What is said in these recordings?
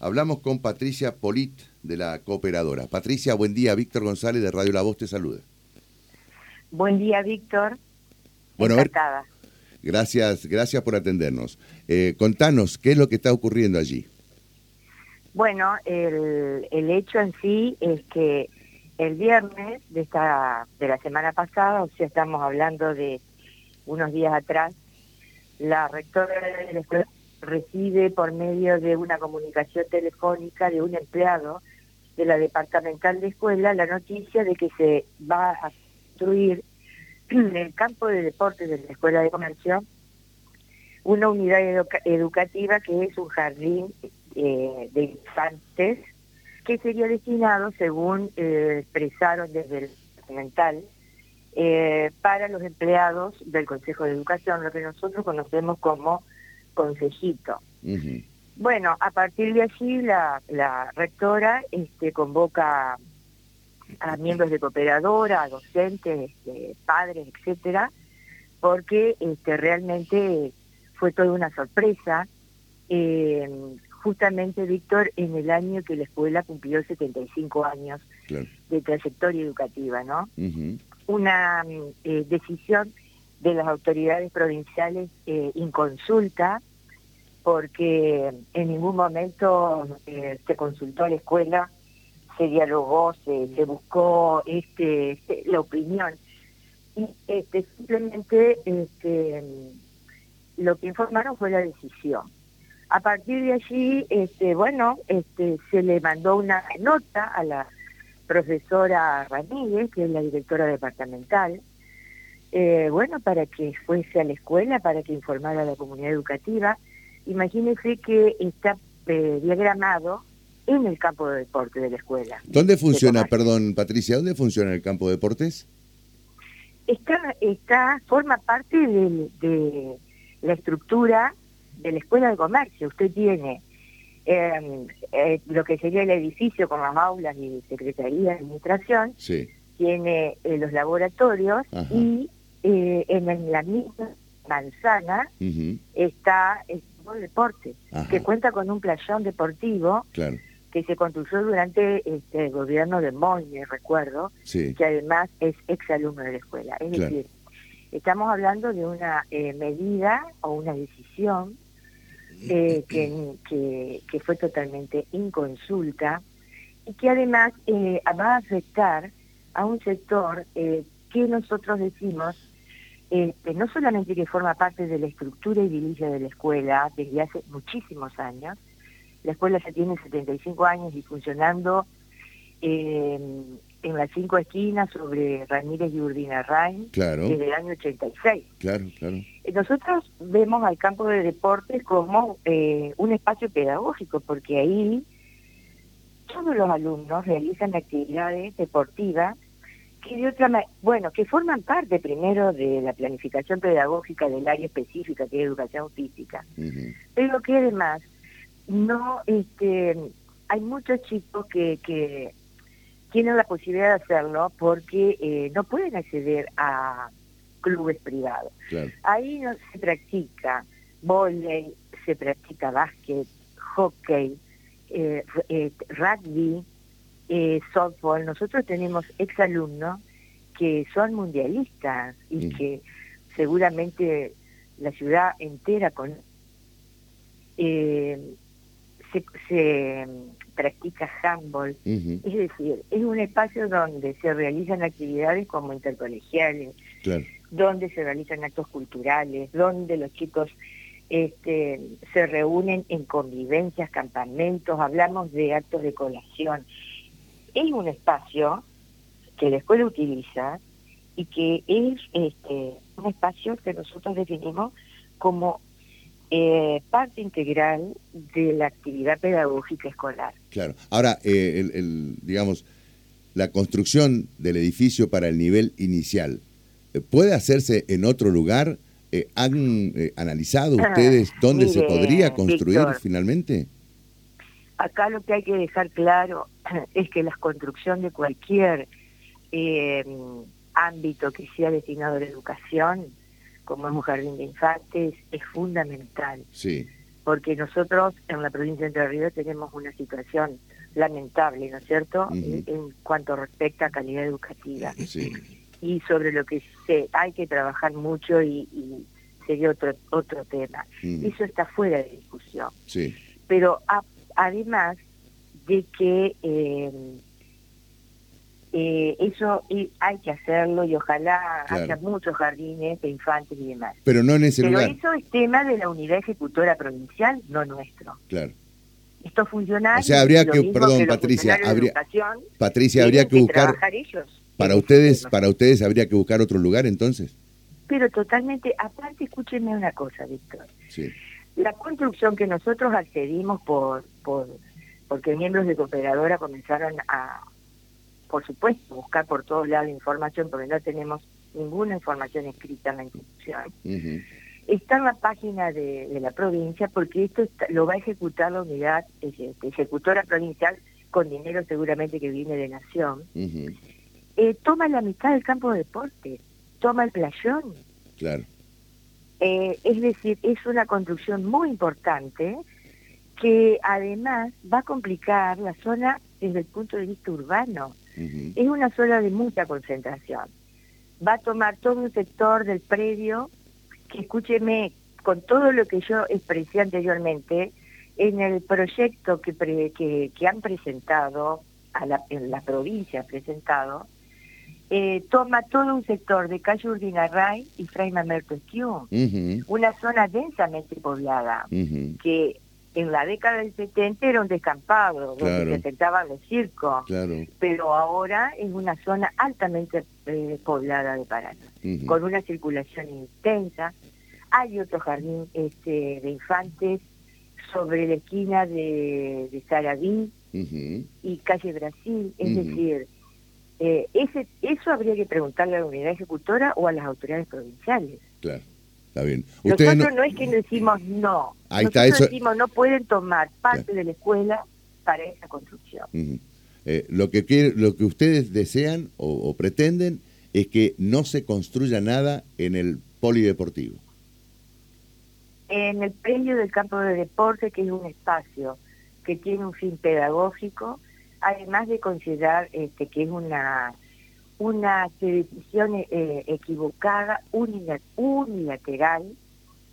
Hablamos con Patricia Polit de la cooperadora. Patricia, buen día. Víctor González de Radio La Voz te saluda. Buen día, Víctor. Bueno, Encantada. gracias, gracias por atendernos. Eh, contanos, ¿qué es lo que está ocurriendo allí? Bueno, el, el hecho en sí es que el viernes de esta de la semana pasada, o sea, estamos hablando de unos días atrás, la rectora de la escuela recibe por medio de una comunicación telefónica de un empleado de la departamental de escuela la noticia de que se va a construir en el campo de deportes de la Escuela de Comercio una unidad educativa que es un jardín eh, de infantes que sería destinado, según eh, expresaron desde el departamental, eh, para los empleados del Consejo de Educación, lo que nosotros conocemos como consejito. Bueno, a partir de allí la, rectora este, convoca a miembros de cooperadora, a docentes, este, padres, etcétera, porque este, realmente fue toda una sorpresa. Eh, justamente, Víctor, en el año que la escuela cumplió 75 años de trayectoria educativa, ¿no? Una eh, decisión de las autoridades provinciales eh, inconsulta, porque en ningún momento eh, se consultó a la escuela, se dialogó, se, buscó este, este, la opinión. Y este, simplemente este, lo que informaron fue la decisión. A partir de allí, este, bueno, este, se le mandó una nota a la profesora Ramírez, que es la directora departamental, eh, bueno, para que fuese a la escuela, para que informara a la comunidad educativa, Imagínese que está eh, diagramado en el campo de deporte de la escuela. ¿Dónde funciona, perdón, Patricia, dónde funciona el campo de deportes? Está, está, forma parte de, la estructura de la escuela de comercio. Usted tiene em, eh, lo que sería el edificio con las aulas y secretaría de administración, tiene eh, los laboratorios y en, la misma manzana está de deporte, que cuenta con un playón deportivo que se construyó durante este, el gobierno de Moine, recuerdo, que además es exalumno de la escuela. Es decir, estamos hablando de una eh, medida o una decisión eh, que, que, fue totalmente inconsulta y que además eh, va a afectar a un sector que nosotros decimos este, no solamente que forma parte de la estructura edilicia de la escuela desde hace muchísimos años, la escuela ya tiene 75 años y funcionando eh, en las cinco esquinas sobre Ramírez y Urdina Rain desde el año 86. Claro, claro. Eh, nosotros vemos al campo de deportes como eh, un espacio pedagógico, porque ahí todos los alumnos realizan actividades deportivas que de otra bueno, que forman parte primero de la planificación pedagógica del área específica que es educación física, pero que además no, este, hay muchos chicos que, que tienen la posibilidad de hacerlo porque eh, no pueden acceder a clubes privados. Ahí no se practica volei, se practica básquet, hockey, eh, eh, rugby, eh, softball, nosotros tenemos exalumnos que son mundialistas y mm. que seguramente la ciudad entera con eh, se, practica handball, es decir, es un espacio donde se realizan actividades como intercolegiales, donde se realizan actos culturales, donde los chicos este, se reúnen en convivencias, campamentos, hablamos de actos de colación, es un espacio que la escuela utiliza y que es este, un espacio que nosotros definimos como eh, parte integral de la actividad pedagógica escolar. Claro. Ahora, eh, el, digamos, la construcción del edificio para el nivel inicial, eh, ¿puede hacerse en otro lugar? ¿Han analizado ah, ustedes dónde se podría construir finalmente? Acá lo que hay que dejar claro es que la construcción de cualquier eh, ámbito que sea destinado a la educación, como es un jardín de infantes, es fundamental. Sí. porque nosotros en la provincia de Entre Ríos tenemos una situación lamentable, ¿no es cierto?, en, cuanto respecta a calidad educativa. Y sobre lo que se, hay que trabajar mucho y, sería otro otro tema. Eso está fuera de discusión. Sí. Pero además de que eh, eh, eso hay que hacerlo y ojalá haya muchos jardines de infantes y demás. Pero no en ese Pero lugar. eso es tema de la unidad ejecutora provincial, no nuestro. Claro. Esto funciona. O sea, habría que, perdón, Patricia, habría, Patricia, habría que buscar. Para ustedes, para ustedes habría que buscar otro lugar entonces. Pero totalmente, aparte, escúchenme una cosa, Víctor. Sí. La construcción que nosotros accedimos por, por porque miembros de cooperadora comenzaron a, por supuesto, buscar por todos lados información, porque no tenemos ninguna información escrita en la institución. Está en la página de, la provincia porque esto lo va a ejecutar la unidad este, ejecutora provincial con dinero seguramente que viene de Nación. Eh, toma la mitad del campo de deporte, toma el playón. Claro. Eh, es decir, es una construcción muy importante que además va a complicar la zona desde el punto de vista urbano. Es una zona de mucha concentración. Va a tomar todo un sector del predio, que escúcheme, con todo lo que yo expresé anteriormente, en el proyecto que, que, han presentado, a la, en la provincia presentado, eh, toma todo un sector de calle Urdinarray y Fray Mamerto una zona densamente poblada, que en la década del 70 era un descampado, donde se sentaban los circos, pero ahora es una zona altamente eh, poblada de Paraná, con una circulación intensa. Hay otro jardín este, de infantes sobre la esquina de, de Sarabí y calle Brasil, es decir, eh, ese, eso habría que preguntarle a la unidad ejecutora o a las autoridades provinciales. Claro. Está bien. Nosotros no... es que decimos no. Ahí Nosotros está, eso... decimos no pueden tomar parte de la escuela para esa construcción. Eh, lo, que quiere, lo que ustedes desean o, pretenden es que no se construya nada en el polideportivo. En el predio del campo de deporte, que es un espacio que tiene un fin pedagógico, además de considerar este, que es una una decisión eh, equivocada, unilateral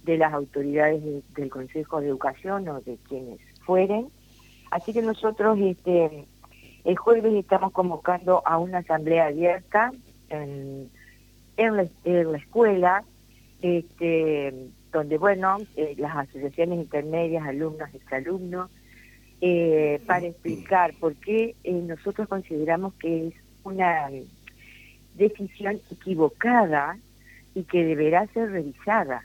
de las autoridades del Consejo de Educación o de quienes fueren. Así que nosotros este, el jueves estamos convocando a una asamblea abierta en, en, la, escuela, este, donde, bueno, eh, las asociaciones intermedias, alumnos, exalumnos, eh, para explicar por qué eh, nosotros consideramos que es una decisión equivocada y que deberá ser revisada.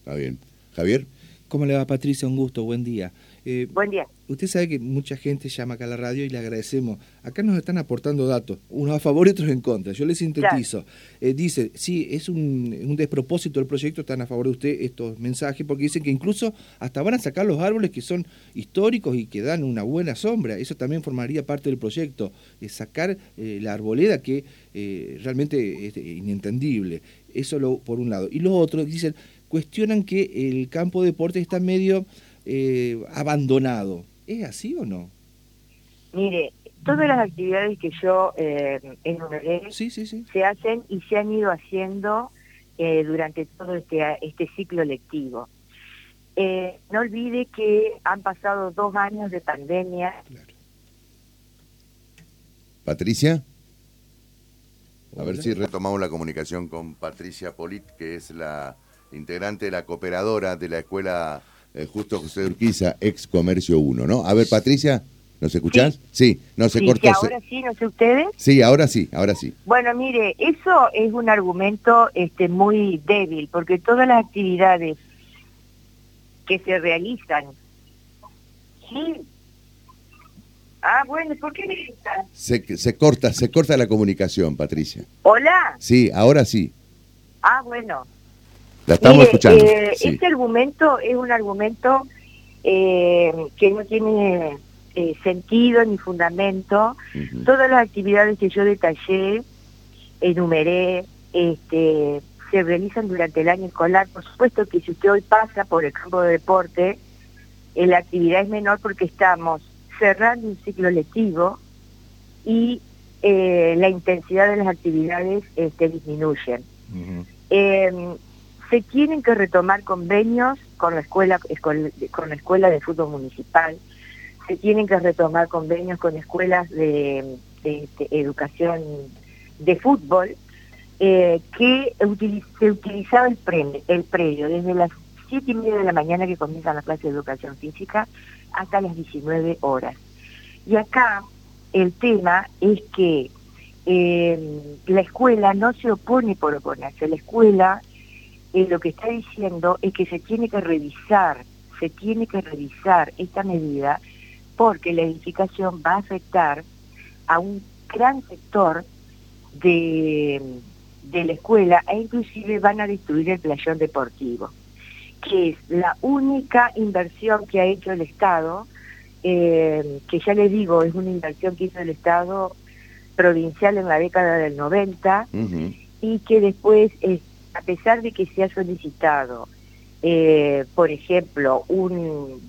Está bien. Javier. ¿Cómo le va Patricia? Un gusto, buen día. Eh, buen día. Usted sabe que mucha gente llama acá a la radio y le agradecemos. Acá nos están aportando datos, unos a favor y otros en contra. Yo le sintetizo. Eh, dice, sí, es un, despropósito el proyecto, están a favor de usted estos mensajes, porque dicen que incluso hasta van a sacar los árboles que son históricos y que dan una buena sombra. Eso también formaría parte del proyecto, es sacar eh, la arboleda que realmente es inentendible. Eso lo, por un lado. Y lo otro, dicen, cuestionan que el campo de deporte está medio eh, abandonado. ¿Es así o no? Mire, todas las actividades que yo eh, enumeré se hacen y se han ido haciendo eh, durante todo este, este ciclo lectivo. Eh, no olvide que han pasado dos años de pandemia. Patricia. A ver si retomamos la comunicación con Patricia Polit, que es la integrante de la cooperadora de la escuela eh, Justo José Urquiza, ex Comercio 1, ¿no? A ver, Patricia, ¿nos escuchás? Sí, no se cortó. ahora sí, no sé ustedes. Sí, ahora sí, ahora sí. Bueno, mire, eso es un argumento este, muy débil, porque todas las actividades que se realizan, sí. Ah, bueno, ¿por qué me se, se corta, se corta la comunicación, Patricia. Hola. Sí, ahora sí. Ah, bueno. La estamos escuchando. Eh, este argumento es un argumento eh, que no tiene eh, sentido ni fundamento. Todas las actividades que yo detallé, enumeré, este, se realizan durante el año escolar. Por supuesto que si usted hoy pasa por el campo de deporte, la actividad es menor porque estamos cerrando un ciclo lectivo y eh, la intensidad de las actividades este, disminuyen. Se tienen que retomar convenios con la escuela con, la escuela de fútbol municipal, se tienen que retomar convenios con escuelas de, este, educación de fútbol, eh, que se utilizaba el, pre, el predio desde las siete y media de la mañana que comienza la clase de educación física hasta las 19 horas. Y acá el tema es que eh, la escuela no se opone por oponerse, la escuela eh, lo que está diciendo es que se tiene que revisar, se tiene que revisar esta medida porque la edificación va a afectar a un gran sector de, de la escuela e inclusive van a destruir el playón deportivo, que es la única inversión que ha hecho el Estado eh, que ya les digo, es una inversión que hizo el Estado provincial en la década del 90 y que después, a pesar de que se ha solicitado, eh, por ejemplo, un,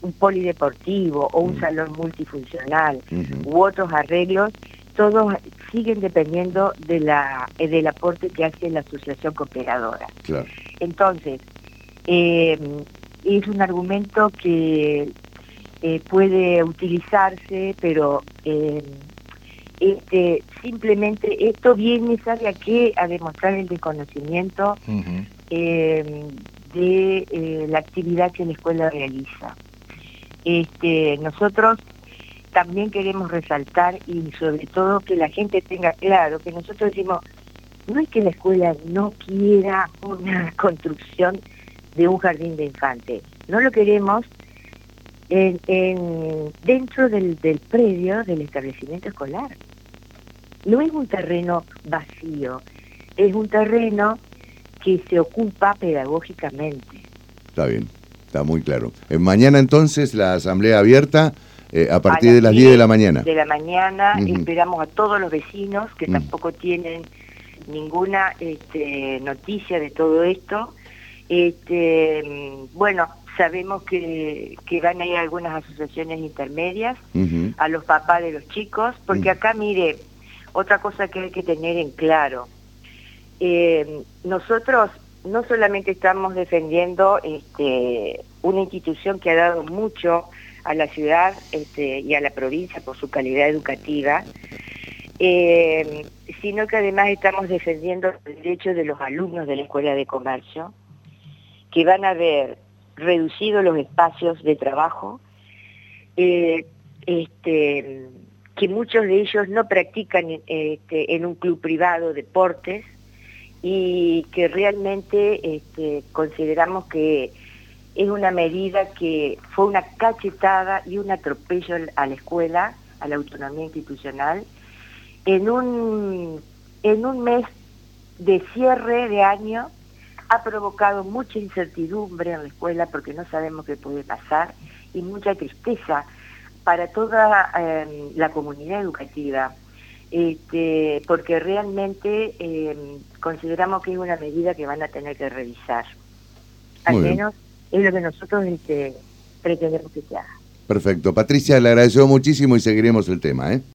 un polideportivo o un salón multifuncional u otros arreglos, todos siguen dependiendo de la del aporte que hace la asociación cooperadora. Entonces, eh, es un argumento que eh, puede utilizarse, pero eh, este, simplemente esto viene, ¿sabe a qué? A demostrar el desconocimiento eh, de la actividad que la escuela realiza. Este, nosotros también queremos resaltar y sobre todo que la gente tenga claro que nosotros decimos, no es que la escuela no quiera una construcción de un jardín de infantes, no lo queremos en, dentro del, predio del establecimiento escolar. No es un terreno vacío, es un terreno que se ocupa pedagógicamente. Está bien, está muy claro. Eh, mañana entonces la asamblea abierta eh, a partir de las 10 de la mañana. De la mañana esperamos a todos los vecinos que tampoco tienen ninguna este, noticia de todo esto. Este, mm, bueno, sabemos que, que van a ir algunas asociaciones intermedias a los papás de los chicos, porque acá, mire, otra cosa que hay que tener en claro, eh, nosotros no solamente estamos defendiendo este, una institución que ha dado mucho a la ciudad este, y a la provincia por su calidad educativa, eh, sino que además estamos defendiendo el derecho de los alumnos de la Escuela de Comercio, que van a ver reducido los espacios de trabajo, eh, este, que muchos de ellos no practican este, en un club privado deportes y que realmente este, consideramos que es una medida que fue una cachetada y un atropello a la escuela, a la autonomía institucional, en un, en un mes de cierre de año ha provocado mucha incertidumbre en la escuela porque no sabemos qué puede pasar y mucha tristeza para toda em, la comunidad educativa, este, porque realmente em, consideramos que es una medida que van a tener que revisar. Al menos es lo que nosotros este, pretendemos que se haga. Perfecto. Patricia, le agradecemos muchísimo y seguiremos el tema. ¿eh?